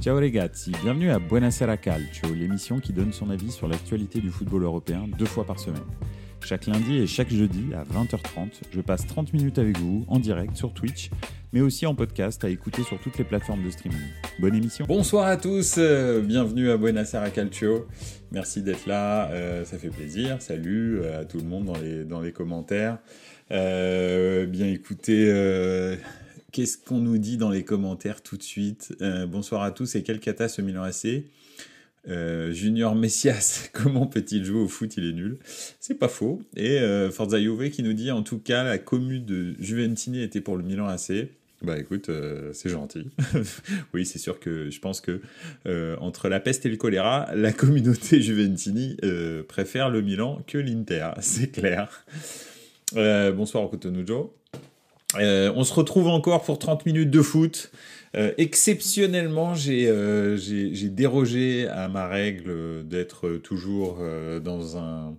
Ciao ragazzi, bienvenue à Buonasera Calcio, l'émission qui donne son avis sur l'actualité du football européen deux fois par semaine. Chaque lundi et chaque jeudi à 20h30, je passe 30 minutes avec vous en direct sur Twitch, mais aussi en podcast à écouter sur toutes les plateformes de streaming. Bonne émission. Bonsoir à tous, euh, bienvenue à Buonasera Calcio. Merci d'être là, euh, ça fait plaisir. Salut euh, à tout le monde dans les, dans les commentaires. bien écoutez, qu'est-ce qu'on nous dit dans les commentaires tout de suite Bonsoir à tous et quel cata ce Milan AC Junior Messias, comment peut-il jouer au foot? Il est nul. C'est pas faux. Et Forza Juve qui nous dit en tout cas la commune de Juventini était pour le Milan AC. Bah écoute, c'est gentil. oui, c'est sûr que je pense que entre la peste et le choléra, la communauté Juventini préfère le Milan que l'Inter, c'est clair. bonsoir Cotonujo. on se retrouve encore pour 30 minutes de foot. exceptionnellement, j'ai dérogé à ma règle d'être toujours dans un,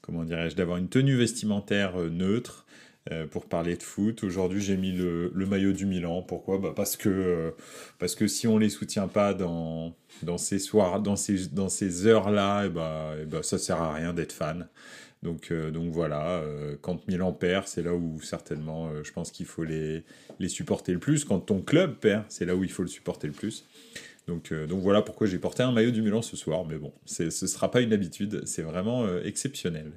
comment dirais-je, d'avoir une tenue vestimentaire neutre. Euh, pour parler de foot. Aujourd'hui, j'ai mis le, maillot du Milan. Pourquoi? Bah parce, que, euh, si on les soutient pas dans, ces soirs, dans ces, dans ces heures-là, et eh bah, et eh bah, ça sert à rien d'être fan. Donc, euh, donc voilà, quand Milan perd, c'est là où certainement je pense qu'il faut les, supporter le plus. Quand ton club perd, c'est là où il faut le supporter le plus. Donc, voilà pourquoi j'ai porté un maillot du Milan ce soir. Mais bon, ce ne sera pas une habitude, c'est vraiment exceptionnel.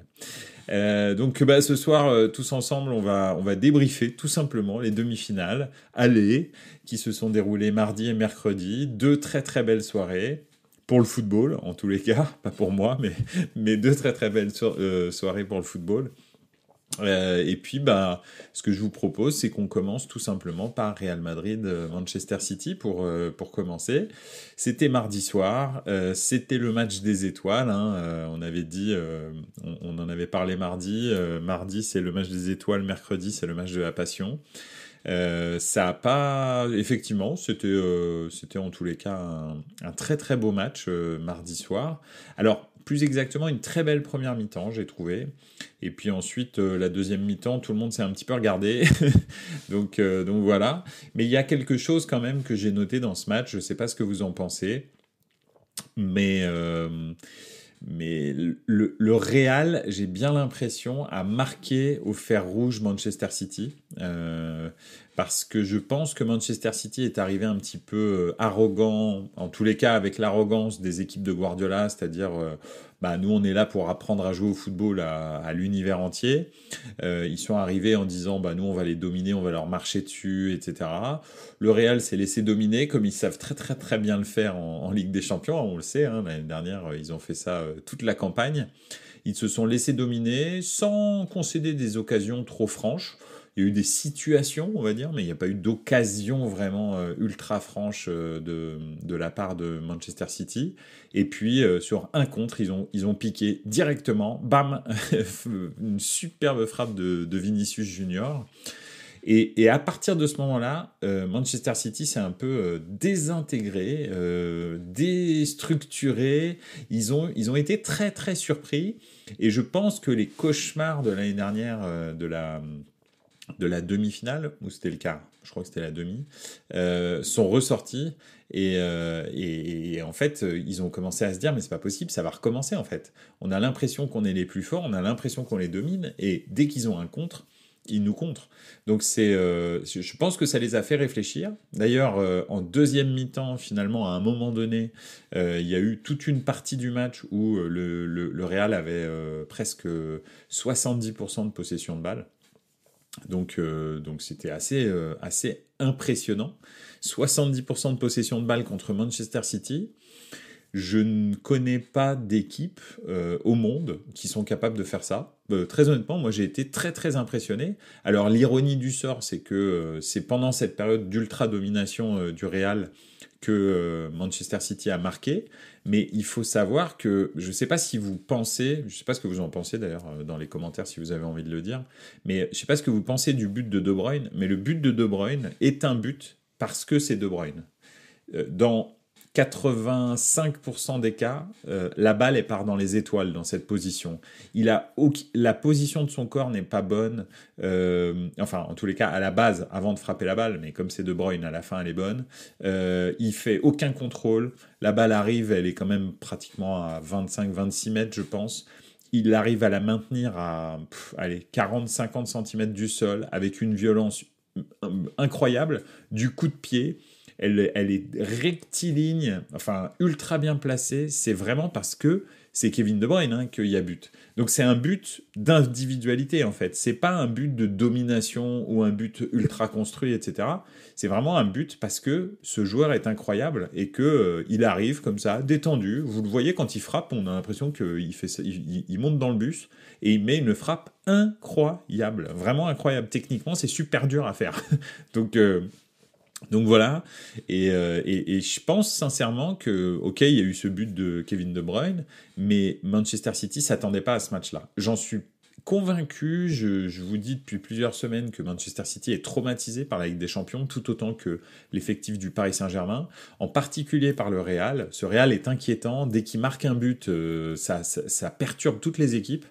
Euh, donc bah, ce soir, euh, tous ensemble, on va, débriefer tout simplement les demi-finales allez, qui se sont déroulées mardi et mercredi. Deux très très belles soirées pour le football, en tous les cas, pas pour moi, mais, deux très très belles euh, soirées pour le football. Euh, et puis, bah, ce que je vous propose, c'est qu'on commence tout simplement par Real Madrid, euh, City pour, commencer. C'était mardi soir, c'était le match des étoiles. Hein, on avait dit, on, en avait parlé mardi. mardi, c'est le match des étoiles. Mercredi, c'est le match de la passion. Ça a pas, effectivement, c'était, c'était en tous les cas un, très très beau match mardi soir. Alors plus exactement une très belle première mi-temps, j'ai trouvé. Et puis ensuite, euh, la deuxième mi-temps, tout le monde s'est un petit peu regardé. donc, euh, donc voilà. Mais il y a quelque chose quand même que j'ai noté dans ce match. Je ne sais pas ce que vous en pensez. Mais, euh, mais le, le Real, j'ai bien l'impression, a marqué au fer rouge Manchester City parce que je pense que Manchester City est arrivé un petit peu euh, arrogant, en tous les cas avec l'arrogance des équipes de Guardiola, c'est-à-dire euh, bah, nous on est là pour apprendre à jouer au football à, l'univers entier. Euh, ils sont arrivés en disant bah, nous on va les dominer, on va leur marcher dessus, etc. Le Real s'est laissé dominer comme ils savent très très très bien le faire en, Ligue des Champions, on le sait, hein, l'année dernière ils ont fait ça toute la campagne. Ils se sont laissés dominer sans concéder des occasions trop franches. Il y a eu des situations, on va dire, mais il n'y a pas eu d'occasion vraiment euh, ultra franche euh, de, de, la part de Manchester City. Et puis, euh, sur un contre, ils ont, ils ont piqué directement, bam, une superbe frappe de, Vinicius Junior. Et, et, à partir de ce moment-là, Manchester City s'est un peu désintégré, déstructuré. Ils ont, ils ont été très très surpris. Et je pense que les cauchemars de l'année dernière, de la de la demi-finale, ou c'était le quart, je crois que c'était la demi, euh, sont ressortis euh, et, et, en fait ils ont commencé à se dire mais c'est pas possible, ça va recommencer en fait. On a l'impression qu'on est les plus forts, on a l'impression qu'on les domine et dès qu'ils ont un contre, ils nous contrent. Donc c'est, euh, je pense que ça les a fait réfléchir. D'ailleurs, en deuxième mi-temps, finalement, à un moment donné, il y a eu toute une partie du match où le, le, le Real avait presque 70% de possession de balle. Donc, euh, donc c'était assez, euh, assez impressionnant. 70% de possession de balle contre Manchester City. Je ne connais pas d'équipe euh, au monde qui sont capables de faire ça. très honnêtement, moi j'ai été très très impressionné. Alors l'ironie du sort, c'est que c'est pendant cette période d'ultra domination du Real que euh, Manchester City a marqué, mais il faut savoir que je ne sais pas si vous pensez, je ne sais pas ce que vous en pensez d'ailleurs euh, dans les commentaires si vous avez envie de le dire, mais je ne sais pas ce que vous pensez du but de De Bruyne, mais le but de De Bruyne est un but parce que c'est De Bruyne. Euh, dans 85% des cas, euh, la balle elle part dans les étoiles dans cette position. Il a la position de son corps n'est pas bonne. Euh, enfin, en tous les cas, à la base, avant de frapper la balle, mais comme c'est De Bruyne à la fin, elle est bonne. Euh, il fait aucun contrôle. La balle arrive, elle est quand même pratiquement à 25-26 mètres, je pense. Il arrive à la maintenir à 40-50 cm du sol avec une violence incroyable, du coup de pied elle, est rectiligne, enfin ultra bien placée. C'est vraiment parce que c'est Kevin De Bruyne hein, qu'il y a but. Donc c'est un but d'individualité en fait. C'est pas un but de domination ou un but ultra construit, etc. C'est vraiment un but parce que ce joueur est incroyable et que euh, il arrive comme ça, détendu. Vous le voyez quand il frappe, on a l'impression qu'il monte dans le bus et il met une frappe incroyable, vraiment incroyable. Techniquement, c'est super dur à faire. Donc euh, donc voilà, euh, et, et, je pense sincèrement que, ok, il y a eu ce but de Kevin De Bruyne, mais Manchester City s'attendait pas à ce match-là. J'en suis convaincu, je, vous dis depuis plusieurs semaines que Manchester City est traumatisé par la Ligue des Champions, tout autant que l'effectif du Paris Saint-Germain, en particulier par le Real. Ce Real est inquiétant, dès qu'il marque un but, euh, ça, ça, perturbe toutes les équipes,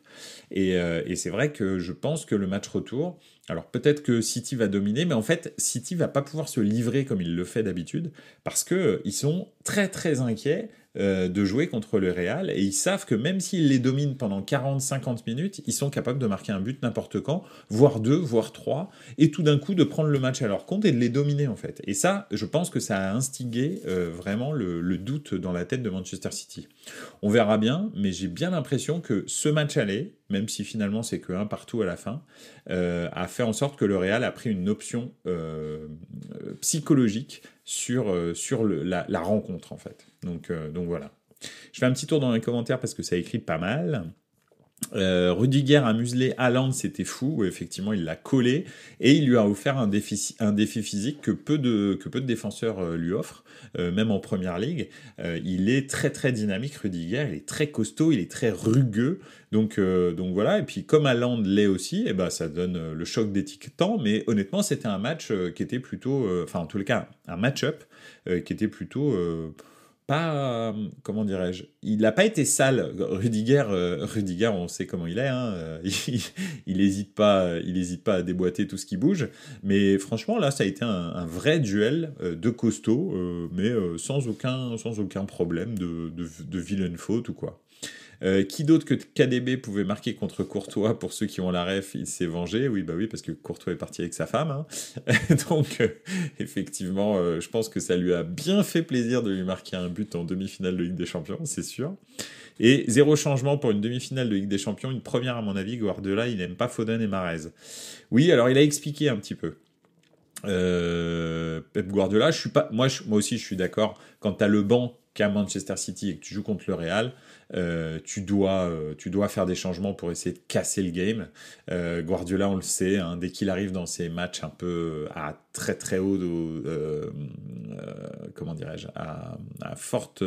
et, euh, et c'est vrai que je pense que le match retour, alors peut-être que City va dominer, mais en fait City va pas pouvoir se livrer comme il le fait d'habitude parce que euh, ils sont très très inquiets euh, de jouer contre le Real et ils savent que même s'ils les dominent pendant 40-50 minutes, ils sont capables de marquer un but n'importe quand, voire deux, voire trois, et tout d'un coup de prendre le match à leur compte et de les dominer en fait. Et ça, je pense que ça a instigé euh, vraiment le, doute dans la tête de Manchester City. On verra bien, mais j'ai bien l'impression que ce match aller, même si finalement c'est que un partout à la fin, euh, a fait en sorte que le Real a pris une option psychologique sur, la, rencontre en fait. Donc, euh, donc voilà. Je fais un petit tour dans les commentaires parce que ça écrit pas mal. Euh, Rudiger a muselé Haaland, c'était fou. Effectivement, il l'a collé et il lui a offert un défi, physique que peu de, défenseurs euh, lui offrent, même en première ligue. il est très très dynamique, Rudiger. Il est très costaud, il est très rugueux. Donc, voilà. Et puis comme Haaland l'est aussi, eh ben, ça donne le choc d'étiquetant. Mais honnêtement, c'était un match qui était plutôt, enfin en les cas, un match-up qui était plutôt pas, comment dirais-je, il n'a pas été sale. Rudiger, euh, Rudiger, on sait comment il est. Hein, euh, il n'hésite pas, il hésite à déboîter tout ce qui bouge. Mais franchement, là, ça a été un, vrai duel euh, de costaud, mais sans aucun, sans aucun problème de, de, de vilaine faute ou quoi. Euh, qui d'autre que KDB pouvait marquer contre Courtois Pour ceux qui ont la ref, il s'est vengé. Oui, bah oui, parce que Courtois est parti avec sa femme. Hein. Donc, euh, effectivement, euh, je pense que ça lui a bien fait plaisir de lui marquer un but en demi-finale de Ligue des Champions, c'est sûr. Et zéro changement pour une demi-finale de Ligue des Champions. Une première, à mon avis, Guardiola, il n'aime pas Foden et Marez. Oui, alors il a expliqué un petit peu. Pep Guardiola, je suis pas, moi, moi aussi, je suis d'accord. Quand tu as le banc qu'à Manchester City et que tu joues contre le Real, euh, tu, dois, euh, tu dois faire des changements pour essayer de casser le game. Euh, Guardiola, on le sait, hein, dès qu'il arrive dans ces matchs un peu à très très haut, comment dirais-je, à forte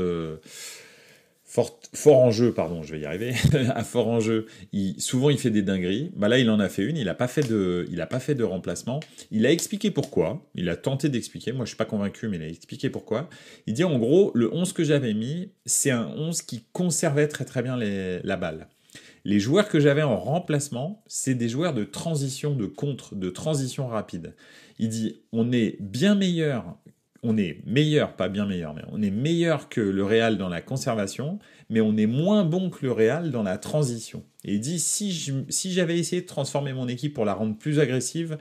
fort, fort en jeu, pardon, je vais y arriver, à fort en jeu, il, souvent il fait des dingueries. Bah là, il en a fait une, il n'a pas, fait de, il pas fait de remplacement. Il a expliqué pourquoi, il a tenté d'expliquer, moi je suis pas convaincu, mais il a expliqué pourquoi. Il dit en gros, le 11 que j'avais mis, c'est un 11 qui conservait très très bien la balle. Les joueurs que j'avais en remplacement, c'est des joueurs de transition, de contre, de transition rapide. Il dit, on est bien meilleur on est meilleur, pas bien meilleur, mais on est meilleur que le Real dans la conservation, mais on est moins bon que le Real dans la transition. Et il dit si, j'avais essayé de transformer mon équipe pour la rendre plus agressive,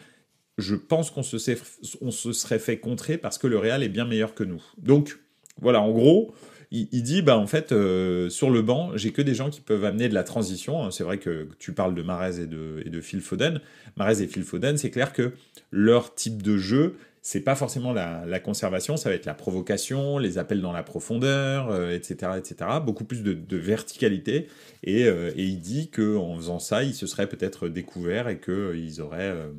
je pense qu'on se, se, serait fait contrer parce que le Real est bien meilleur que nous. Donc voilà, en gros, il, dit bah en fait euh, sur le banc j'ai que des gens qui peuvent amener de la transition. Hein. C'est vrai que tu parles de Marez et de, et de Phil Foden. Marez et Phil Foden, c'est clair que leur type de jeu c'est pas forcément la, conservation, ça va être la provocation, les appels dans la profondeur, etc., euh, etc. Beaucoup plus de, verticalité. Euh, et, il dit qu'en faisant ça, il se serait peut-être découvert et qu'ils auraient, euh,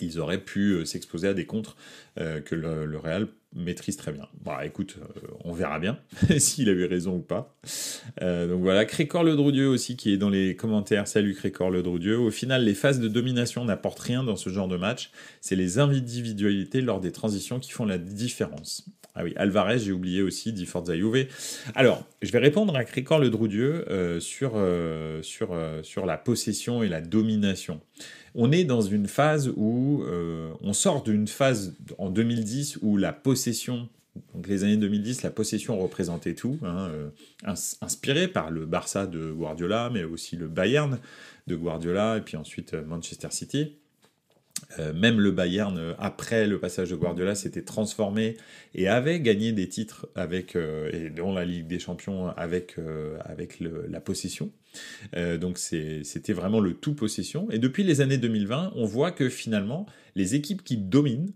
ils auraient pu s'exposer à des contres que le, Real maîtrise très bien. Bah écoute, euh, on verra bien s'il a eu raison ou pas. Euh, donc voilà, Crécor Le Droudieu aussi qui est dans les commentaires. Salut Crécor Le Droudieu. Au final, les phases de domination n'apportent rien dans ce genre de match. C'est les individualités lors des transitions qui font la différence. Ah oui, Alvarez, j'ai oublié aussi, dit Forza Juve. Alors, je vais répondre à Cricor Le Droudieu euh, sur, euh, sur, euh, sur la possession et la domination. On est dans une phase où on sort d'une phase en 2010 où la possession donc les années 2010, la possession représentait tout, hein, inspiré par le Barça de Guardiola, mais aussi le Bayern de Guardiola, et puis ensuite Manchester City. Euh, même le Bayern, euh, après le passage de Guardiola, s'était transformé et avait gagné des titres avec, euh, et dont la Ligue des Champions avec, avec la possession. donc c'était vraiment le tout possession. Et depuis les années 2020, on voit que finalement, les équipes qui dominent,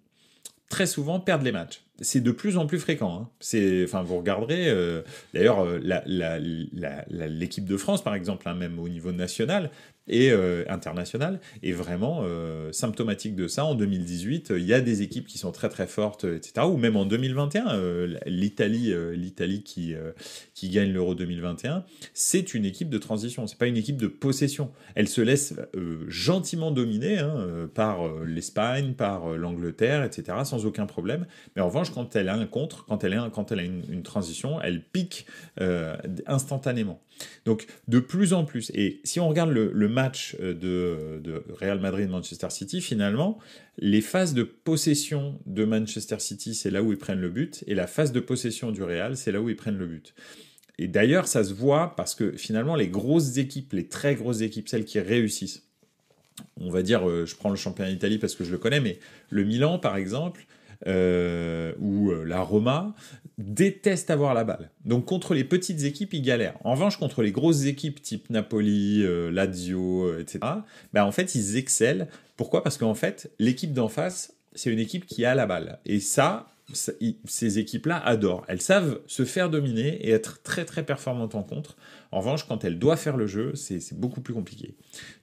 très souvent perdent les matchs. C'est de plus en plus fréquent. Hein. Vous regarderez. D'ailleurs, l'équipe de France, par exemple, hein, même au niveau national, et euh, international est vraiment euh, symptomatique de ça. En 2018, il y a des équipes qui sont très très fortes, etc. Ou même en 2021, euh, l'Italie, l'Italie qui qui gagne l'Euro 2021, c'est une équipe de transition. C'est pas une équipe de possession. Elle se laisse gentiment dominer hein, par l'Espagne, par l'Angleterre, etc. Sans aucun problème. Mais en revanche, quand elle a un contre, quand elle, a, quand elle a une transition, elle pique instantanément. Donc de plus en plus, et si on regarde le, match euh, de, Real Madrid-Manchester City, finalement, les phases de possession de Manchester City, c'est là où ils prennent le but, et la phase de possession du Real, c'est là où ils prennent le but. Et d'ailleurs, ça se voit parce que finalement, les grosses équipes, les très grosses équipes, celles qui réussissent, on va dire, euh, je prends le championnat d'Italie parce que je le connais, mais le Milan, par exemple, euh, ou la Roma détestent avoir la balle. Donc contre les petites équipes, ils galèrent. En revanche, contre les grosses équipes type Napoli, euh, Lazio, etc., ben, en fait, ils excellent. Pourquoi? Parce qu'en fait, l'équipe d'en face, c'est une équipe qui a la balle. Et ça, ces équipes-là adorent. Elles savent se faire dominer et être très très performantes en contre. En revanche, quand elle doit faire le jeu, c'est beaucoup plus compliqué.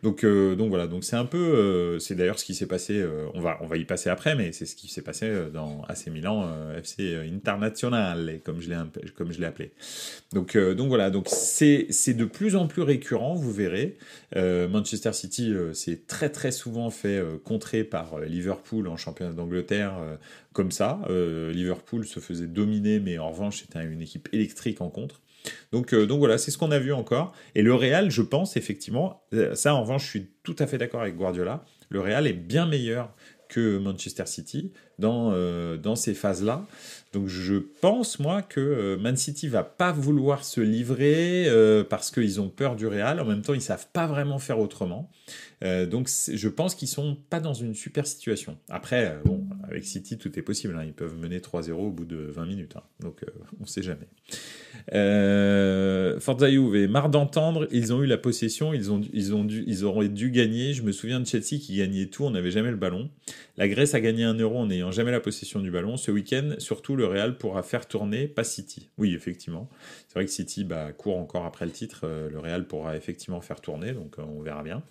Donc, euh, donc voilà, donc c'est un peu, euh, c'est d'ailleurs ce qui s'est passé. Euh, on va, on va y passer après, mais c'est ce qui s'est passé dans AC Milan, FC International, comme je l'ai, appelé. Donc, donc voilà, donc c'est, c'est de plus en plus récurrent, vous verrez. Manchester City s'est très très souvent fait contrer par Liverpool en championnat d'Angleterre comme ça. Liverpool se faisait dominer, mais en revanche, c'était une équipe électrique en contre. Donc, euh, donc voilà, c'est ce qu'on a vu encore. Et le Real, je pense effectivement, euh, ça en revanche, je suis tout à fait d'accord avec Guardiola, le Real est bien meilleur que Manchester City dans, euh, dans ces phases-là. Donc je pense, moi, que Man City va pas vouloir se livrer parce qu'ils ont peur du Real. En même temps, ils savent pas vraiment faire autrement. donc je pense qu'ils sont pas dans une super situation. Après, bon, avec City, tout est possible. Hein. Ils peuvent mener 3-0 au bout de 20 minutes. Hein. Donc on sait jamais. Euh, Forza Juve, marre d'entendre, ils ont eu la possession, ils, ont, ils, ont dû, ils auraient dû gagner. Je me souviens de Chelsea qui gagnait tout, on n'avait jamais le ballon. La Grèce a gagné un euro en n'ayant jamais la possession du ballon. Ce week-end, surtout, le Real pourra faire tourner, pas City. Oui, effectivement. C'est vrai que City bah, court encore après le titre. Euh, le Real pourra effectivement faire tourner, donc euh, on verra bien.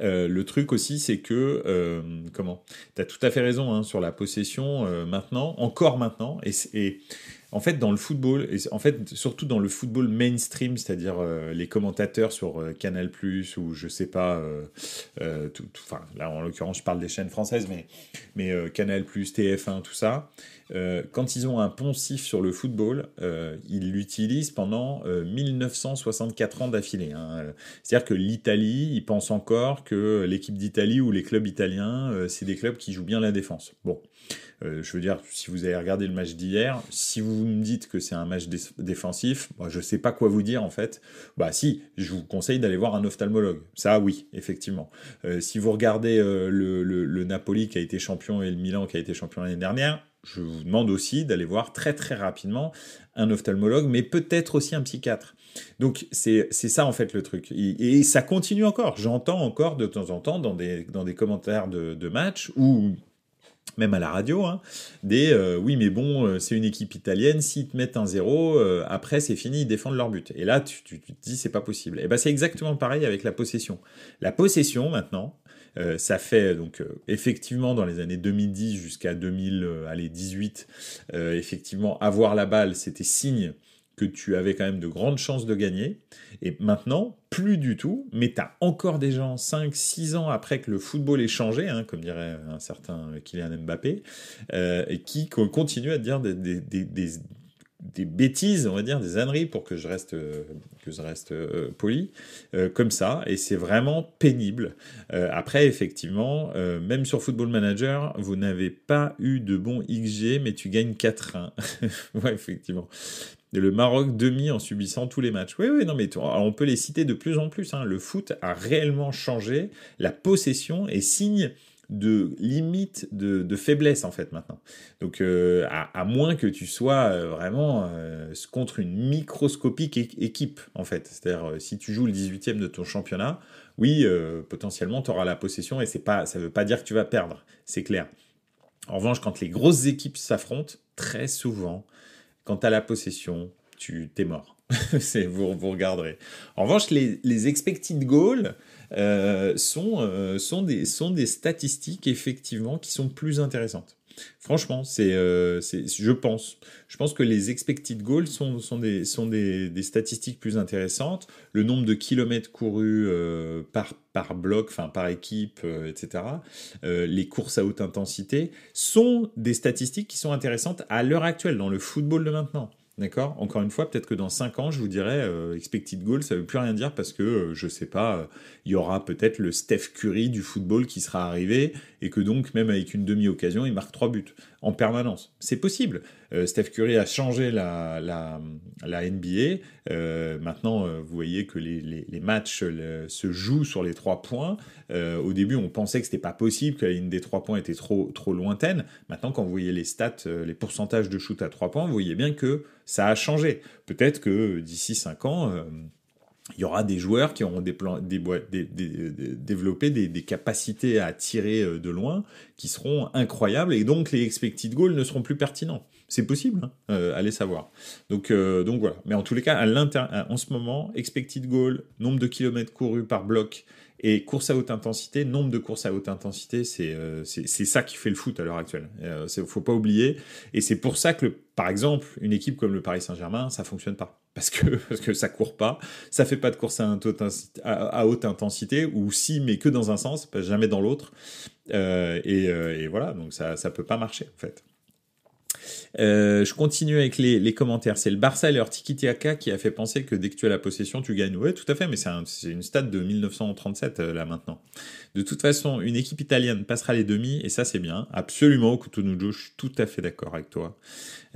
Euh, le truc aussi, c'est que, euh, comment? Tu as tout à fait raison hein, sur la possession maintenant, encore maintenant, et, en fait, dans le football, et en fait, surtout dans le football mainstream, c'est-à-dire euh, les commentateurs sur euh, Canal ou je sais pas, euh, enfin, là en l'occurrence, je parle des chaînes françaises, mais, mais Canal TF1, tout ça, quand ils ont un poncif sur le football, ils l'utilisent pendant 1964 ans d'affilée. Hein. C'est-à-dire que l'Italie, ils pensent encore que l'équipe d'Italie ou les clubs italiens, c'est des clubs qui jouent bien la défense. Bon. Euh, je veux dire, si vous avez regardé le match d'hier, si vous me dites que c'est un match défensif, moi, je ne sais pas quoi vous dire en fait. Bah si, je vous conseille d'aller voir un ophtalmologue. Ça, oui, effectivement. Euh, si vous regardez euh, le, Napoli qui a été champion et le Milan qui a été champion l'année dernière, je vous demande aussi d'aller voir très très rapidement un ophtalmologue, mais peut-être aussi un psychiatre. Donc c'est ça en fait le truc. Et, ça continue encore. J'entends encore de temps en temps dans des, dans des commentaires de, de matchs où même à la radio, hein, des euh, oui mais bon euh, c'est une équipe italienne, s'ils te mettent un zéro, euh, après c'est fini, ils défendent leur but. Et là tu, tu, te dis c'est pas possible. Et ben c'est exactement pareil avec la possession. La possession maintenant, ça fait donc effectivement dans les années 2010 jusqu'à 2018, effectivement avoir la balle c'était signe que tu avais quand même de grandes chances de gagner. Et maintenant, plus du tout, mais tu as encore des gens 5, 6 ans après que le football ait changé, hein, comme dirait un certain Kylian Mbappé, euh, qui continuent à dire des, des bêtises, on va dire, des âneries pour que je reste, euh, que je reste euh, poli, euh, comme ça, et c'est vraiment pénible. après, effectivement, même sur Football Manager, vous n'avez pas eu de bon XG, mais tu gagnes 4-1. ouais, effectivement. Le Maroc demi en subissant tous les matchs. Oui, oui, non, mais on peut les citer de plus en plus. Hein. Le foot a réellement changé. La possession est signe de limite de, faiblesse en fait maintenant. Donc euh, à, moins que tu sois euh, vraiment euh, contre une microscopique équipe en fait. C'est-à-dire si tu joues le 18e de ton championnat, oui, potentiellement tu auras la possession et c'est pas ça veut pas dire que tu vas perdre, c'est clair. En revanche, quand les grosses équipes s'affrontent, très souvent, quand tu as la possession, tu t'es mort. vous, vous regarderez. En revanche, les, expected goals, euh, euh, sont des statistiques effectivement qui sont plus intéressantes. Franchement, c'est, euh, je pense. Je pense que les expected goals sont, sont, des, sont des, des statistiques plus intéressantes. Le nombre de kilomètres courus par, par bloc, enfin par équipe, etc. les courses à haute intensité sont des statistiques qui sont intéressantes à l'heure actuelle dans le football de maintenant. D'accord? Encore une fois, peut-être que dans 5 ans, je vous dirais euh, expected goal, ça ne veut plus rien dire parce que, euh, je sais pas, euh, il y aura peut-être le Steph Curry du football qui sera arrivé et que donc, même avec une demi-occasion, il marque 3 buts en permanence. C'est possible. Euh, Steph Curry a changé la, la, la NBA. Euh, maintenant, euh, vous voyez que les, les, les matchs se jouent sur les trois points. au début, on pensait que c'était pas possible, que la ligne des trois points était trop, trop lointaine. Maintenant, quand vous voyez les stats, les pourcentages de shoot à trois points, vous voyez bien que ça a changé. Peut-être que d'ici cinq ans il y aura des joueurs qui auront développé des, capacités à tirer euh, de loin qui seront incroyables et donc les expected goals ne seront plus pertinents. C'est possible, hein, euh, allez savoir. Donc, euh, donc voilà. Mais en tous les cas, à en ce moment, expected goal, nombre de kilomètres courus par bloc et course à haute intensité, nombre de courses à haute intensité, c'est c'est ça qui fait le foot à l'heure actuelle. Il ne faut pas oublier. Et c'est pour ça que, par exemple, une équipe comme le Paris Saint-Germain, ça fonctionne pas parce que, parce que ça court pas, ça fait pas de course à, haute intensité, ou si, mais que dans un sens, jamais dans l'autre. Euh, et, euh, et, voilà, donc ça ne peut pas marcher en fait. Euh, je continue avec les, commentaires. C'est le Barça et leur tiki qui a fait penser que dès que tu as la possession, tu gagnes. Ouais, tout à fait, mais c'est une stat de 1937 là maintenant. De toute façon, une équipe italienne passera les demi et ça c'est bien. Absolument, Cotonou je suis tout à fait d'accord avec toi.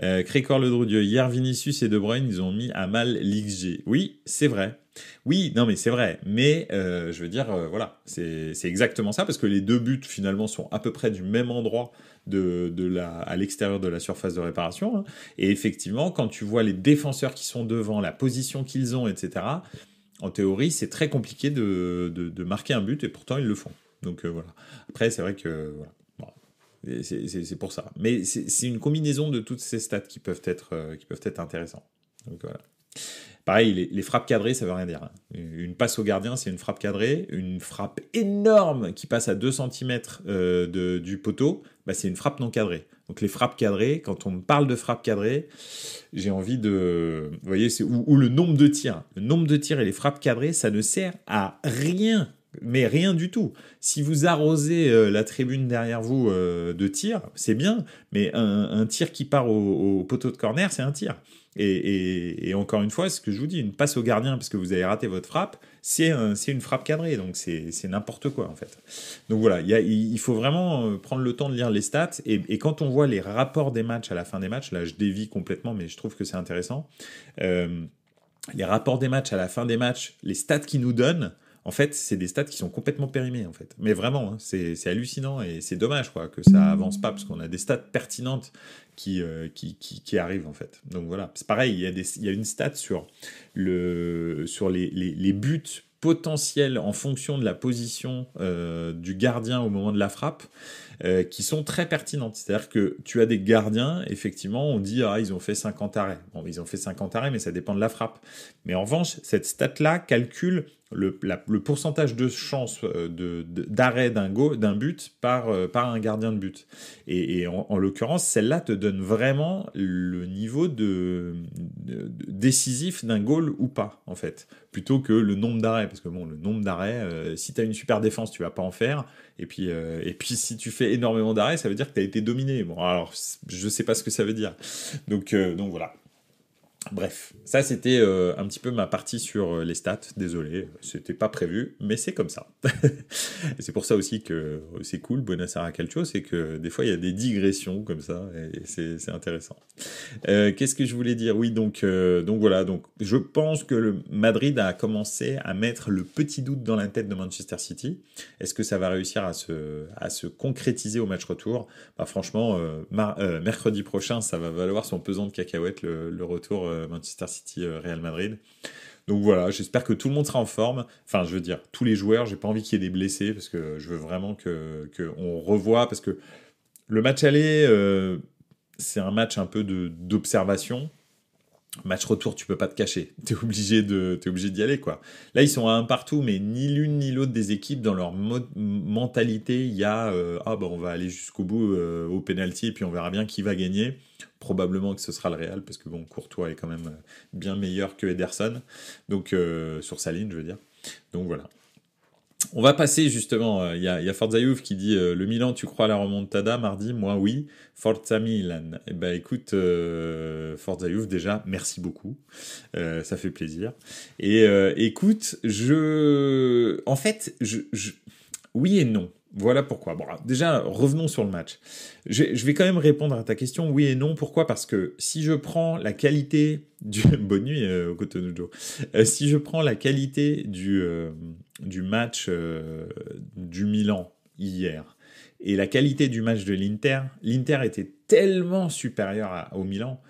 Euh, Crécor Le Dieu, hier Vinicius et De Bruyne, ils ont mis à mal l'XG. Oui, c'est vrai. Oui, non mais c'est vrai. Mais euh, je veux dire, euh, voilà, c'est exactement ça parce que les deux buts finalement sont à peu près du même endroit de, la, à l'extérieur de la surface de réparation. Hein. Et effectivement, quand tu vois les défenseurs qui sont devant, la position qu'ils ont, etc. En théorie, c'est très compliqué de, de, marquer un but et pourtant ils le font. Donc voilà. Après, c'est vrai que voilà. C'est pour ça. Mais c'est une combinaison de toutes ces stats qui peuvent être, euh, qui peuvent être intéressants. Donc voilà. Pareil, les, frappes cadrées, ça veut rien dire. Une passe au gardien, c'est une frappe cadrée. Une frappe énorme qui passe à 2 cm euh, du poteau, bah, c'est une frappe non cadrée. Donc les frappes cadrées, quand on parle de frappes cadrées, j'ai envie de... Vous voyez, ou, le nombre de tirs. Le nombre de tirs et les frappes cadrées, ça ne sert à rien mais rien du tout. Si vous arrosez euh, la tribune derrière vous euh, de tir, c'est bien, mais un, tir qui part au, poteau de corner, c'est un tir. Et, encore une fois, ce que je vous dis, une passe au gardien parce que vous avez raté votre frappe, c'est une frappe cadrée, donc c'est n'importe quoi en fait. Donc voilà, il faut vraiment euh, prendre le temps de lire les stats, et, quand on voit les rapports des matchs à la fin des matchs, là je dévie complètement, mais je trouve que c'est intéressant, les rapports des matchs à la fin des matchs, les stats qu'ils nous donnent, en fait, c'est des stats qui sont complètement périmés, en fait. Mais vraiment, hein, c'est hallucinant et c'est dommage, quoi, que ça avance pas, parce qu'on a des stats pertinentes qui, euh, qui, qui, arrivent, en fait. Donc voilà, c'est pareil, il y, a des, il y a une stat sur, le, sur les, les, les buts potentiels en fonction de la position euh, du gardien au moment de la frappe. Euh, qui sont très pertinentes. C'est-à-dire que tu as des gardiens, effectivement, on dit, ah, ils ont fait 50 arrêts. Bon, ils ont fait 50 arrêts, mais ça dépend de la frappe. Mais en revanche, cette stat-là calcule le, pourcentage de chance euh, d'arrêt de, d'un but par, euh, par un gardien de but. Et, en, l'occurrence, celle-là te donne vraiment le niveau de, décisif d'un goal ou pas, en fait, plutôt que le nombre d'arrêts. Parce que bon, le nombre d'arrêts, euh, si tu as une super défense, tu vas pas en faire. Et puis, et puis si tu fais énormément d'arrêts, ça veut dire que tu as été dominé. Bon, alors, je sais pas ce que ça veut dire. Donc, donc voilà. Bref, ça c'était euh, un petit peu ma partie sur euh, les stats. Désolé, c'était pas prévu, mais c'est comme ça. c'est pour ça aussi que c'est cool, Buenos Aires Calcio, c'est que des fois il y a des digressions comme ça, et c'est intéressant. Euh, qu'est-ce que je voulais dire? Oui, donc, donc voilà, donc je pense que le Madrid a commencé à mettre le petit doute dans la tête de Manchester City. Est-ce que ça va réussir à se, à se concrétiser au match retour? Bah, Franchement, mercredi prochain, ça va valoir son pesant de cacahuètes le, retour euh, Manchester City, euh, Real Madrid. Donc voilà, j'espère que tout le monde sera en forme. Enfin, je veux dire, tous les joueurs, j'ai pas envie qu'il y ait des blessés parce que je veux vraiment qu'on revoie parce que le match aller, euh, c'est un match un peu d'observation. Match retour, tu peux pas te cacher. T'es obligé de, es obligé d'y aller quoi. Là, ils sont à un partout, mais ni l'une ni l'autre des équipes dans leur mentalité, il y a ah bah on va aller jusqu'au bout au penalty et puis on verra bien qui va gagner probablement que ce sera le Real, parce que bon, Courtois est quand même euh, bien meilleur que Ederson, donc euh, sur sa ligne, je veux dire. Donc voilà. On va passer justement, euh, il y, a, y qui dit le Milan, tu crois à la remontada mardi? Moi oui. Forza Milan. Eh ben écoute, Forza déjà, merci beaucoup. ça fait plaisir. Et écoute, je. En fait, je... oui et non. Voilà pourquoi. Bon, déjà, revenons sur le match. Je, vais quand même répondre à ta question, oui et non. Pourquoi? Parce que si je prends la qualité du... Bonne nuit, euh, Cotonou euh, si je prends la qualité du, euh, du match euh, du Milan hier et la qualité du match de l'Inter, l'Inter était tellement supérieur au Milan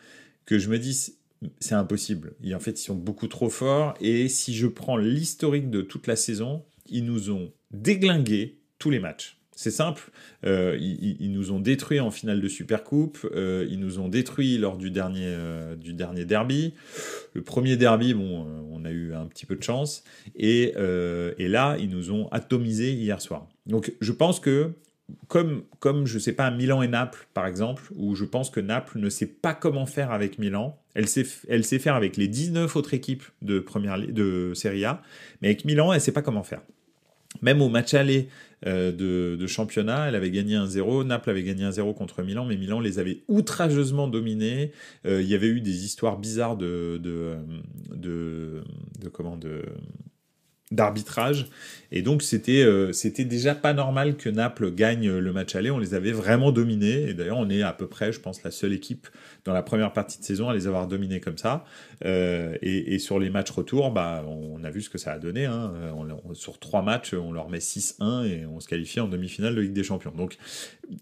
que je me dis, c'est impossible. Et en fait, ils sont beaucoup trop forts. Et si je prends l'historique de toute la saison, ils nous ont déglingués tous les matchs. C'est simple, euh, ils, nous ont détruits en finale de Supercoupe, euh, ils nous ont détruits lors du dernier, euh, du dernier derby. Le premier derby, bon, on a eu un petit peu de chance, et, et là, ils nous ont atomisés hier soir. Donc je pense que, comme, comme je sais pas, Milan et Naples, par exemple, où je pense que Naples ne sait pas comment faire avec Milan, elle sait, elle sait faire avec les 19 autres équipes de, première, de Serie A, mais avec Milan, elle sait pas comment faire. Même au match aller euh, de, championnat, elle avait gagné un 0 Naples avait gagné un 0 contre Milan, mais Milan les avait outrageusement dominés. Euh, il y avait eu des histoires bizarres de, de, de, de comment de d'arbitrage. Et donc, c'était euh, c'était déjà pas normal que Naples gagne le match aller. On les avait vraiment dominés. Et d'ailleurs, on est à peu près, je pense, la seule équipe dans la première partie de saison à les avoir dominés comme ça. Euh, et, sur les matchs retour, bah, on a vu ce que ça a donné. Hein. sur trois matchs, on leur met 6-1 et on se qualifie en demi-finale de Ligue des Champions. Donc,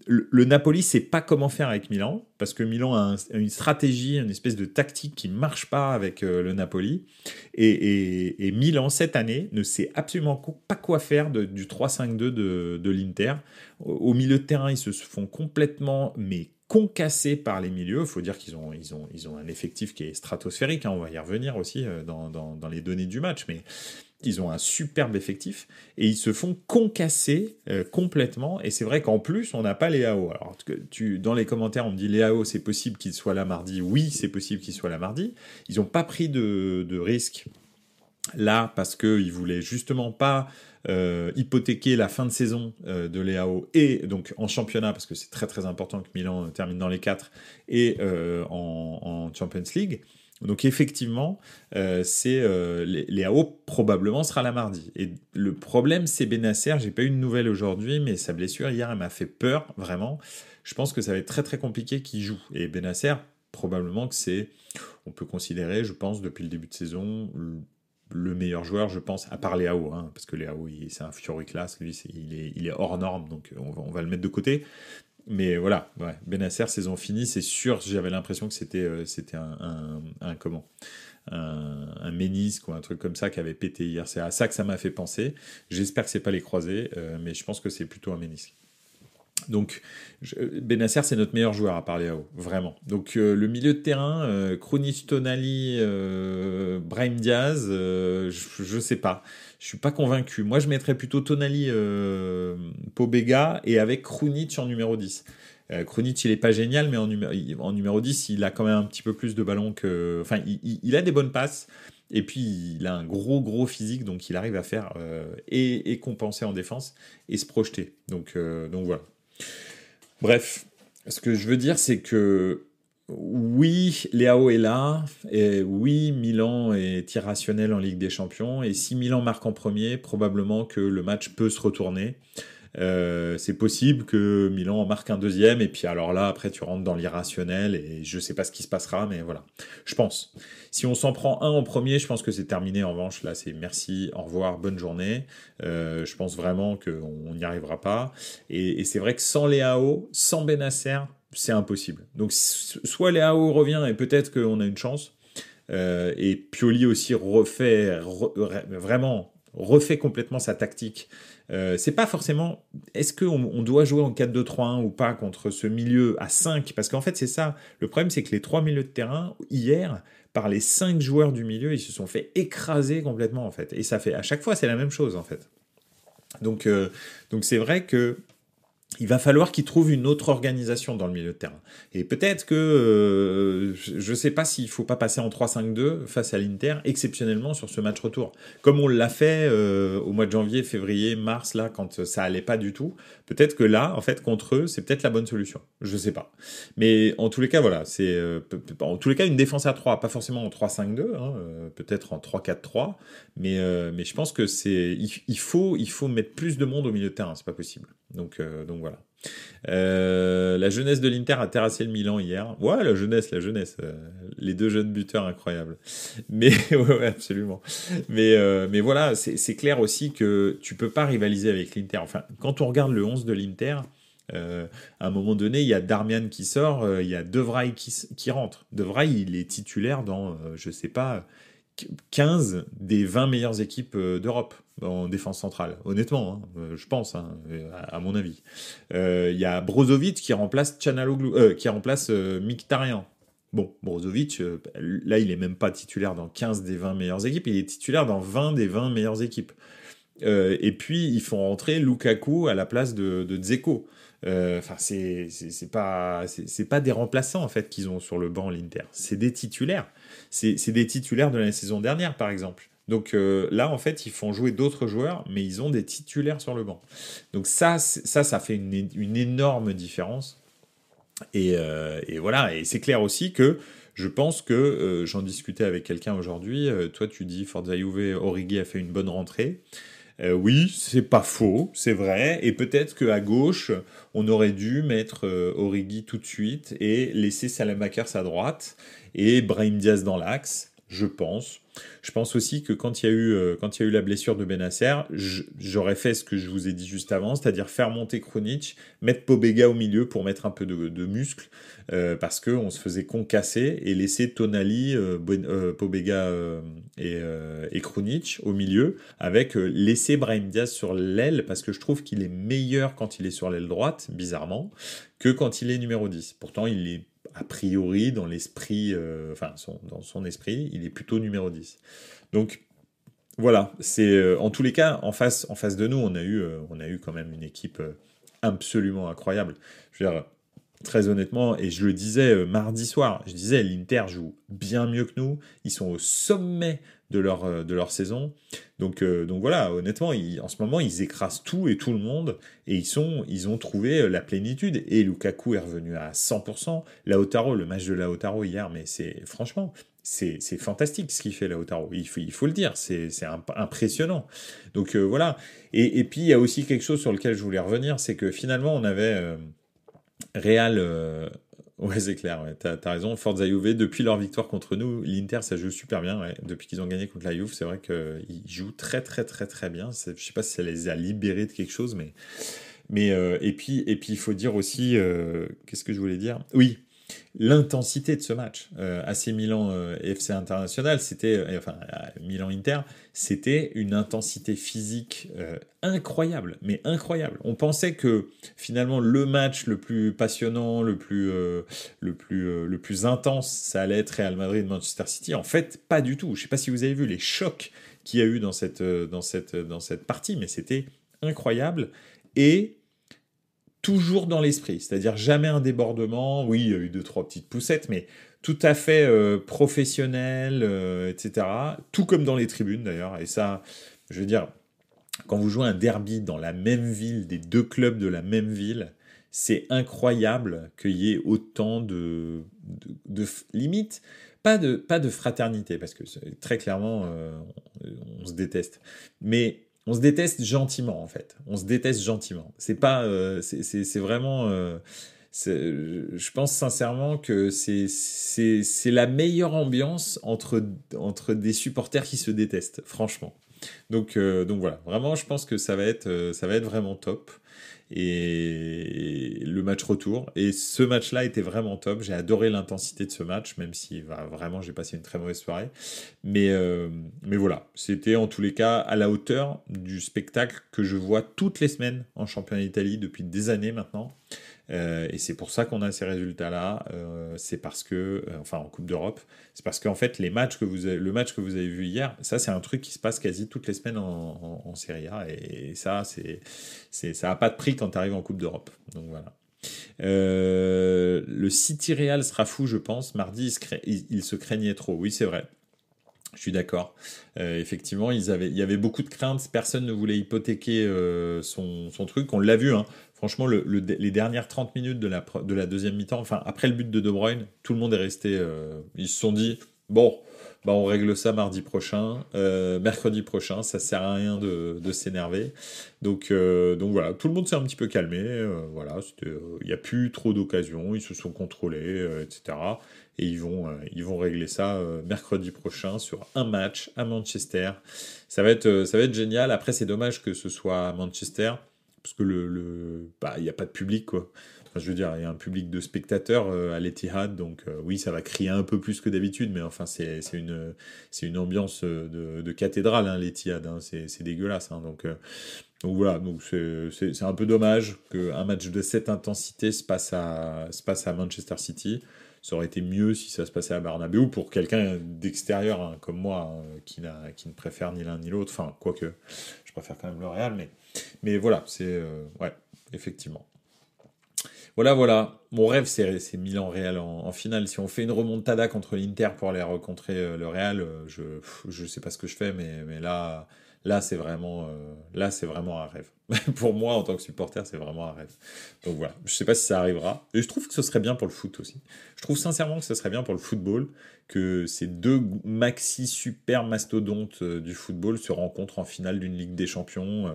le, Napoli sait pas comment faire avec Milan parce que Milan a, une stratégie, une espèce de tactique qui marche pas avec euh, le Napoli. Et, Milan, cette année, ne sait absolument pas quoi faire du 3-5-2 de, de l'Inter. Au, milieu de terrain, ils se font complètement mais concassés par les milieux. Il faut dire qu'ils ont, ils ont, ils ont un effectif qui est stratosphérique. Hein. on va y revenir aussi euh, dans, dans, les données du match. Mais ils ont un superbe effectif et ils se font concasser euh, complètement. Et c'est vrai qu'en plus, on n'a pas Léao. Alors, tu, dans les commentaires, on me dit Léao, c'est possible qu'il soit là mardi. Oui, c'est possible qu'il soit là mardi. Ils n'ont pas pris de, de risque là parce qu'ils voulaient justement pas euh, hypothéquer la fin de saison euh, de Léao et donc en championnat parce que c'est très très important que Milan termine dans les quatre et en, Champions League. Donc effectivement, euh, c'est euh, probablement sera la mardi. Et le problème, c'est Benacer. J'ai pas eu de nouvelles aujourd'hui, mais sa blessure hier, elle m'a fait peur vraiment. Je pense que ça va être très très compliqué qu'il joue. Et Benacer, probablement que c'est, on peut considérer, je pense, depuis le début de saison, le meilleur joueur, je pense, à part Léao, hein, parce que Léao, c'est un Fiori classe, lui, il, est, hors norme, donc on va, on va, le mettre de côté. Mais voilà, ouais, Benacer, saison finie, c'est sûr, j'avais l'impression que c'était euh, un, comment un, un, ménisque ou un truc comme ça qui avait pété hier. C'est à ça que ça m'a fait penser. J'espère que c'est pas les croisés, euh, mais je pense que c'est plutôt un ménisque. Donc, Benacer, c'est notre meilleur joueur à parler à haut, vraiment. Donc, euh, le milieu de terrain, euh, Tonali, Brahim Diaz, je, ne sais pas. Je suis pas convaincu. Moi, je mettrais plutôt Tonali, euh, Pobega et avec Krunic en numéro 10. Euh, Krunic, il est pas génial, mais en, numéro 10, il a quand même un petit peu plus de ballons que. Enfin, il, a des bonnes passes. Et puis, il a un gros, gros physique, donc il arrive à faire et, compenser en défense et se projeter. Donc, donc voilà. Bref, ce que je veux dire, c'est que oui, Léao est là, et oui, Milan est irrationnel en Ligue des Champions, et si Milan marque en premier, probablement que le match peut se retourner. Euh, c'est possible que Milan en marque un deuxième, et puis alors là, après, tu rentres dans l'irrationnel, et je sais pas ce qui se passera, mais voilà. Je pense. Si on s'en prend un en premier, je pense que c'est terminé. En revanche, là, c'est merci, au revoir, bonne journée. Euh, je pense vraiment qu'on n'y arrivera pas. Et, c'est vrai que sans Léao, sans Benasser, c'est impossible. Donc soit Léao revient et peut-être qu'on a une chance. Euh, et Pioli aussi refait vraiment refait complètement sa tactique. Euh, c'est pas forcément est-ce qu'on on doit jouer en 4-2-3-1 ou pas contre ce milieu à 5 parce qu'en fait c'est ça. Le problème c'est que les trois milieux de terrain hier par les 5 joueurs du milieu ils se sont fait écraser complètement en fait. Et ça fait à chaque fois c'est la même chose en fait. Donc euh, donc c'est vrai que il va falloir qu'il trouve une autre organisation dans le milieu de terrain. Et peut-être que euh, je ne sais pas s'il faut pas passer en 3-5-2 face à l'Inter exceptionnellement sur ce match retour, comme on l'a fait euh, au mois de janvier, février, mars là quand ça allait pas du tout. Peut-être que là, en fait, contre eux, c'est peut-être la bonne solution. Je sais pas. Mais en tous les cas, voilà, c'est euh, en tous les cas une défense à 3, pas forcément en 3-5-2, hein, peut-être en 3-4-3, mais mais je pense que c'est il, faut il faut mettre plus de monde au milieu de terrain, c'est pas possible. Donc, euh, donc voilà. Euh, la jeunesse de l'Inter a terrassé le Milan hier. Ouais, la jeunesse, la jeunesse. Euh, les deux jeunes buteurs incroyables. Mais ouais, absolument. Mais, mais voilà, c'est clair aussi que tu peux pas rivaliser avec l'Inter. Enfin, quand on regarde le 11 de l'Inter, à un moment donné, il y a Darmian qui sort, il y a Devray qui, qui rentre. Devray, il est titulaire dans, je sais pas, 15 des 20 meilleures équipes d'Europe en défense centrale, honnêtement, hein, euh, je pense, hein, à, mon avis. Il euh, y a Brozovic qui remplace euh, qui remplace Mkhitaryan. Bon, Brozovic, là, il est même pas titulaire dans 15 des 20 meilleures équipes, il est titulaire dans 20 des 20 meilleures équipes. et puis, ils font rentrer Lukaku à la place de, de Dzeko. Enfin, c'est pas pas des remplaçants en fait qu'ils ont sur le banc l'Inter. C'est des titulaires. C'est des titulaires de la saison dernière, par exemple. Donc euh, là, en fait, ils font jouer d'autres joueurs, mais ils ont des titulaires sur le banc. Donc ça, ça, ça fait une, énorme différence. Euh, et, voilà, et c'est clair aussi que je pense que euh, j'en discutais avec quelqu'un aujourd'hui. toi, tu dis Forza Juve, Origi a fait une bonne rentrée. Oui, c'est pas faux, c'est vrai. Et peut-être qu'à gauche, on aurait dû mettre Origi tout de suite et laisser Salamakers à droite et Brahim Diaz dans l'axe, je pense. Je pense aussi que quand il y a eu, euh, quand il y a eu la blessure de Benasser, j'aurais fait ce que je vous ai dit juste avant, c'est-à-dire faire monter Kronic, mettre Pobega au milieu pour mettre un peu de, de muscle, euh, parce qu'on se faisait concasser et laisser Tonali, euh, Pobega et, et Krunic au milieu, avec laisser Brahim Diaz sur l'aile, parce que je trouve qu'il est meilleur quand il est sur l'aile droite, bizarrement, que quand il est numéro 10. Pourtant, il est a priori, dans l'esprit, euh, enfin, dans son esprit, il est plutôt numéro 10. Donc, voilà, c'est euh, en tous les cas, en face, en face de nous, on a eu, euh, on a eu quand même une équipe absolument incroyable. Je veux dire, très honnêtement, et je le disais mardi soir, je disais, l'Inter joue bien mieux que nous, ils sont au sommet de leur, euh, de leur saison. Donc, euh, donc voilà, honnêtement, en ce moment, ils écrasent tout et tout le monde et ils, sont, ils ont trouvé euh, la plénitude. Et Lukaku est revenu à 100%. Lautaro, le match de Lautaro hier, mais c'est franchement, c'est fantastique ce qu'il fait Lautaro. Il faut, il faut le dire, c'est impressionnant. Donc voilà. Et, et, puis il y a aussi quelque chose sur lequel je voulais revenir, c'est que finalement on avait Real Ouais, c'est clair, ouais. t'as as raison. Forza Juve, depuis leur victoire contre nous, l'Inter, ça joue super bien. Depuis qu'ils ont gagné contre la Juve, c'est vrai qu'ils jouent très, très, très, très bien. Je sais pas si ça les a libérés de quelque chose, mais. mais euh, et puis, et puis, il faut dire aussi. Euh, qu'est-ce que je voulais dire? Oui, l'intensité de ce match. Euh, AC Milan euh, FC International, c'était, euh, enfin Milan Inter, c'était une intensité physique incroyable, mais incroyable. On pensait que finalement le match le plus passionnant, le plus, le plus, le plus intense, ça allait être Real Madrid Manchester City. En fait, pas du tout. Je sais pas si vous avez vu les chocs qu'il y a eu dans cette, dans cette, dans cette partie, mais c'était incroyable et toujours dans l'esprit, c'est-à-dire jamais un débordement. Oui, il y a eu deux trois petites poussettes, mais tout à fait euh, professionnel, euh, etc. Tout comme dans les tribunes d'ailleurs. Et ça, je veux dire, quand vous jouez un derby dans la même ville, des deux clubs de la même ville, c'est incroyable qu'il y ait autant de, limites. Pas de, pas de fraternité, parce que très clairement, euh, on, se déteste. Mais on se déteste gentiment, en fait. On se déteste gentiment. C'est pas. c'est vraiment je pense sincèrement que c'est la meilleure ambiance entre, entre des supporters qui se détestent, franchement. Donc, euh, donc voilà, vraiment, je pense que ça va être, euh, ça va être vraiment top. Et le match retour. Et ce match-là était vraiment top. J'ai adoré l'intensité de ce match, même si bah, vraiment j'ai passé une très mauvaise soirée. Mais, euh, mais voilà, c'était en tous les cas à la hauteur du spectacle que je vois toutes les semaines en championnat d'Italie depuis des années maintenant. Euh, et c'est pour ça qu'on a ces résultats-là. Euh, c'est parce que, euh, enfin en Coupe d'Europe, c'est parce qu'en fait les matchs que vous avez, le match que vous avez vu hier, ça c'est un truc qui se passe quasi toutes les semaines en, en, Serie A. Et, ça, c'est, ça n'a pas de prix quand tu arrives en Coupe d'Europe. Donc voilà. le City Real sera fou, je pense. Mardi, il se, craignait trop. Oui, c'est vrai. Je suis d'accord. effectivement, ils avaient, il y avait beaucoup de craintes. Personne ne voulait hypothéquer son, son, truc. On l'a vu. Hein. Franchement, les dernières 30 minutes de la, de la deuxième mi-temps, enfin après le but de De Bruyne, tout le monde est resté. Euh, ils se sont dit bon, bah on règle ça mardi prochain, euh, mercredi prochain, ça sert à rien de, s'énerver. Donc, euh, donc voilà, tout le monde s'est un petit peu calmé. voilà, il n'y a plus trop d'occasions, ils se sont contrôlés, etc. Et ils vont, ils vont régler ça mercredi prochain sur un match à Manchester. Ça va être, ça va être génial. Après, c'est dommage que ce soit à Manchester parce que le, le bah il n'y a pas de public quoi. Je veux dire, il y a un public de spectateurs euh, à l'Etihad, donc euh, oui, ça va crier un peu plus que d'habitude, mais enfin, c'est une, ambiance euh, de, cathédrale, hein, l'Etihad, hein, c'est dégueulasse. Hein, donc, voilà, donc c'est un peu dommage qu'un match de cette intensité se passe à, Manchester City. Ça aurait été mieux si ça se passait à Barnabéu pour quelqu'un d'extérieur comme moi qui, ne préfère ni l'un ni l'autre. Enfin, quoique, je préfère quand même le Real, mais voilà, c'est. Ouais, effectivement. Voilà, voilà. Mon rêve, c'est Milan Real en, finale. Si on fait une remontada contre l'Inter pour aller rencontrer euh, le Real, euh, je je sais pas ce que je fais, mais, mais là, là c'est vraiment, là c'est vraiment un rêve. pour moi, en tant que supporter, c'est vraiment un rêve. Donc voilà. Je sais pas si ça arrivera. Et je trouve que ce serait bien pour le foot aussi. Je trouve sincèrement que ce serait bien pour le football que ces deux maxi super mastodontes du football se rencontrent en finale d'une Ligue des Champions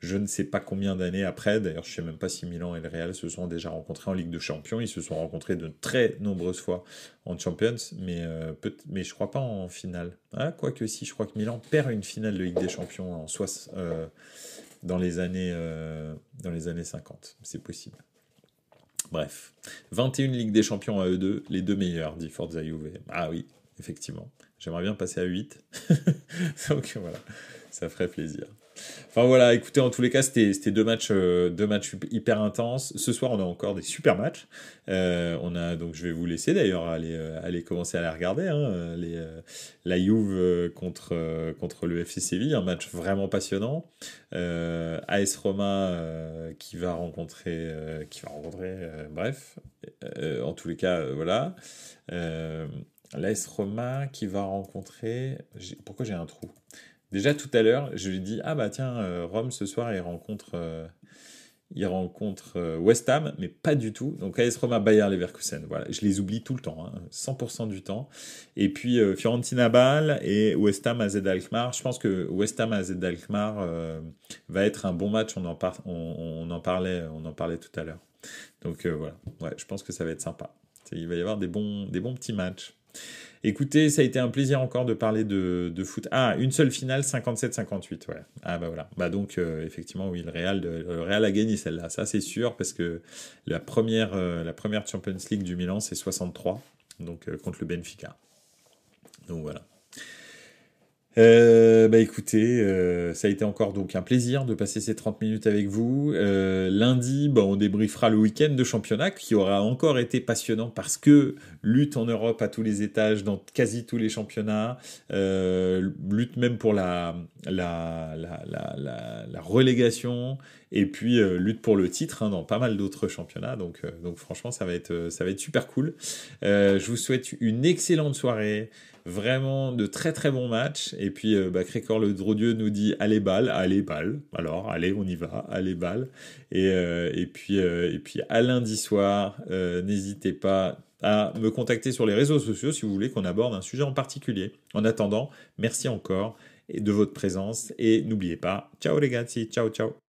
je ne sais pas combien d'années après. D'ailleurs, je ne sais même pas si Milan et le Real se sont déjà rencontrés en Ligue de Champions. Ils se sont rencontrés de très nombreuses fois en Champions, mais, euh, je crois pas en finale. Ah, quoique si, je crois que Milan perd une finale de Ligue des Champions en euh, dans, les années, euh, dans les années 50. C'est possible. Bref, 21 Ligue des Champions à eux deux, les deux meilleurs, dit Forza Juve. Ah oui, effectivement. J'aimerais bien passer à 8. Donc voilà, ça ferait plaisir. Enfin voilà, écoutez, en tous les cas, c'était deux matchs, euh, deux matchs hyper intenses. Ce soir, on a encore des super matchs. Euh, on a donc, je vais vous laisser d'ailleurs aller, euh, aller commencer à les regarder. Hein, la Juve contre contre le FC Séville, un match vraiment passionnant. AS Roma qui va rencontrer, qui va rencontrer, bref, en tous les cas, voilà. L'AS Roma qui va rencontrer. Pourquoi j'ai un trou? Déjà tout à l'heure, je lui dit ah bah tiens euh, Rome ce soir il rencontre euh, il rencontre euh, West Ham, mais pas du tout. Donc AS Roma, Bayer Leverkusen. Voilà, je les oublie tout le temps, 100% hein, du temps. Et puis Fiorentina Bâle et West Ham AZ Alkmaar. Je pense que West Ham AZ Alkmaar va être un bon match. On en, on, en parlait, on en parlait tout à l'heure. Donc voilà, ouais, je pense que ça va être sympa. Il va y avoir des bons, des bons petits matchs. Écoutez, ça a été un plaisir encore de parler de, foot. Ah, une seule finale, 57-58, ouais. Ah bah voilà. Bah donc, euh, effectivement, oui, le Real, Real a gagné celle-là, ça c'est sûr, parce que la première, euh, Champions League du Milan, c'est 63, donc euh, contre le Benfica. Donc voilà. Euh, bah écoutez, euh, ça a été encore donc un plaisir de passer ces 30 minutes avec vous. Euh, lundi, bah, on débriefera le week-end de championnat qui aura encore été passionnant parce que lutte en Europe à tous les étages, dans quasi tous les championnats, lutte même pour la, la, la, la, la relégation et puis lutte pour le titre hein, dans pas mal d'autres championnats. Donc, donc franchement, ça va être, ça va être super cool. je vous souhaite une excellente soirée. Vraiment de très très bons matchs. Et puis, bah, Crécor le Drodieu nous dit allez balle, allez balle. Alors, allez, on y va, allez balle. Et, et, puis, et puis, à lundi soir, n'hésitez pas à me contacter sur les réseaux sociaux si vous voulez qu'on aborde un sujet en particulier. En attendant, merci encore de votre présence et n'oubliez pas, ciao les gars, ciao ciao.